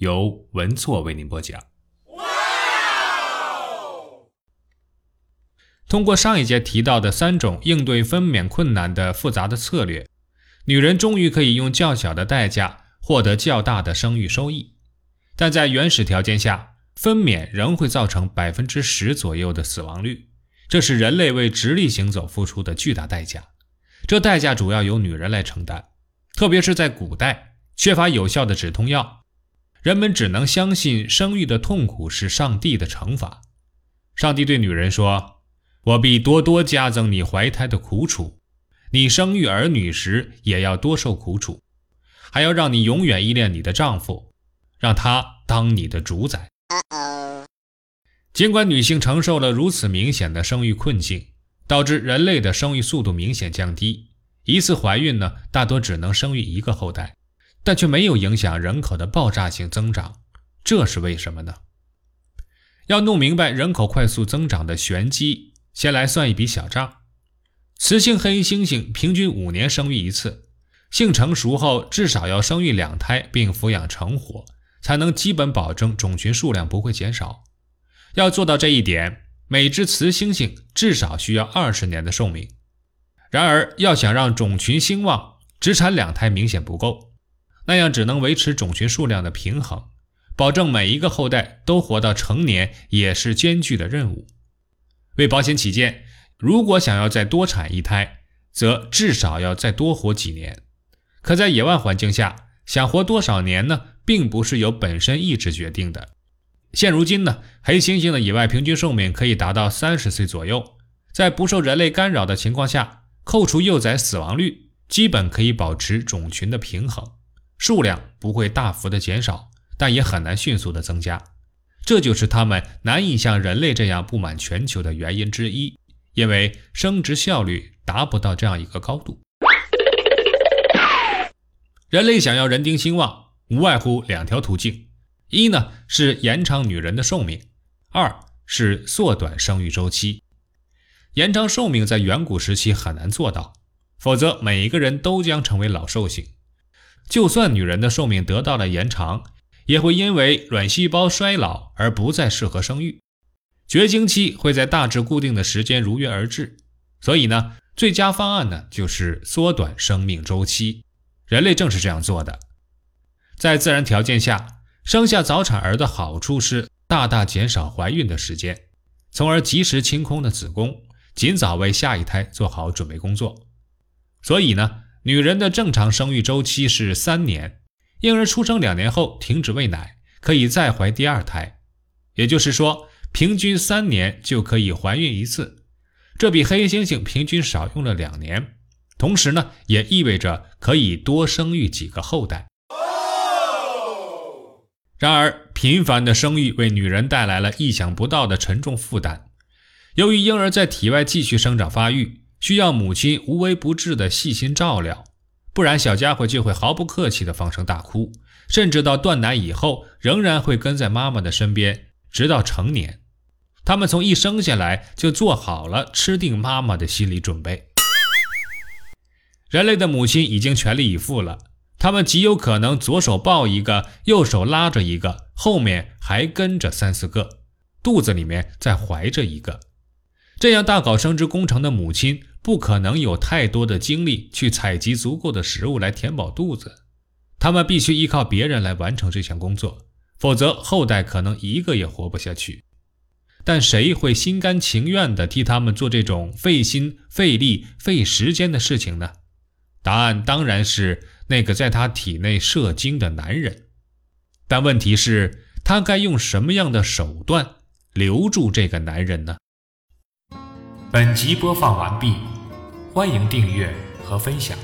由文措为您播讲。通过上一节提到的三种应对分娩困难的复杂的策略，女人终于可以用较小的代价获得较大的生育收益。但在原始条件下，分娩仍会造成百分之十左右的死亡率，这是人类为直立行走付出的巨大代价。这代价主要由女人来承担，特别是在古代，缺乏有效的止痛药。人们只能相信生育的痛苦是上帝的惩罚。上帝对女人说：“我必多多加增你怀胎的苦楚，你生育儿女时也要多受苦楚，还要让你永远依恋你的丈夫，让他当你的主宰。”尽管女性承受了如此明显的生育困境，导致人类的生育速度明显降低，一次怀孕呢，大多只能生育一个后代。但却没有影响人口的爆炸性增长，这是为什么呢？要弄明白人口快速增长的玄机，先来算一笔小账：雌性黑猩猩平均五年生育一次，性成熟后至少要生育两胎并抚养成活，才能基本保证种群数量不会减少。要做到这一点，每只雌猩猩至少需要二十年的寿命。然而，要想让种群兴旺，只产两胎明显不够。那样只能维持种群数量的平衡，保证每一个后代都活到成年，也是艰巨的任务。为保险起见，如果想要再多产一胎，则至少要再多活几年。可在野外环境下，想活多少年呢，并不是由本身意志决定的。现如今呢，黑猩猩的野外平均寿命可以达到三十岁左右，在不受人类干扰的情况下，扣除幼崽死亡率，基本可以保持种群的平衡。数量不会大幅的减少，但也很难迅速的增加，这就是它们难以像人类这样布满全球的原因之一。因为生殖效率达不到这样一个高度。人类想要人丁兴旺，无外乎两条途径：一呢是延长女人的寿命，二是缩短生育周期。延长寿命在远古时期很难做到，否则每一个人都将成为老寿星。就算女人的寿命得到了延长，也会因为卵细胞衰老而不再适合生育，绝经期会在大致固定的时间如约而至。所以呢，最佳方案呢就是缩短生命周期。人类正是这样做的。在自然条件下，生下早产儿的好处是大大减少怀孕的时间，从而及时清空了子宫，尽早为下一胎做好准备工作。所以呢。女人的正常生育周期是三年，婴儿出生两年后停止喂奶，可以再怀第二胎，也就是说，平均三年就可以怀孕一次，这比黑猩猩平均少用了两年。同时呢，也意味着可以多生育几个后代。然而，频繁的生育为女人带来了意想不到的沉重负担，由于婴儿在体外继续生长发育。需要母亲无微不至的细心照料，不然小家伙就会毫不客气的放声大哭，甚至到断奶以后仍然会跟在妈妈的身边，直到成年。他们从一生下来就做好了吃定妈妈的心理准备。人类的母亲已经全力以赴了，他们极有可能左手抱一个，右手拉着一个，后面还跟着三四个，肚子里面再怀着一个。这样大搞生殖工程的母亲。不可能有太多的精力去采集足够的食物来填饱肚子，他们必须依靠别人来完成这项工作，否则后代可能一个也活不下去。但谁会心甘情愿地替他们做这种费心、费力、费时间的事情呢？答案当然是那个在他体内射精的男人。但问题是，他该用什么样的手段留住这个男人呢？本集播放完毕。欢迎订阅和分享。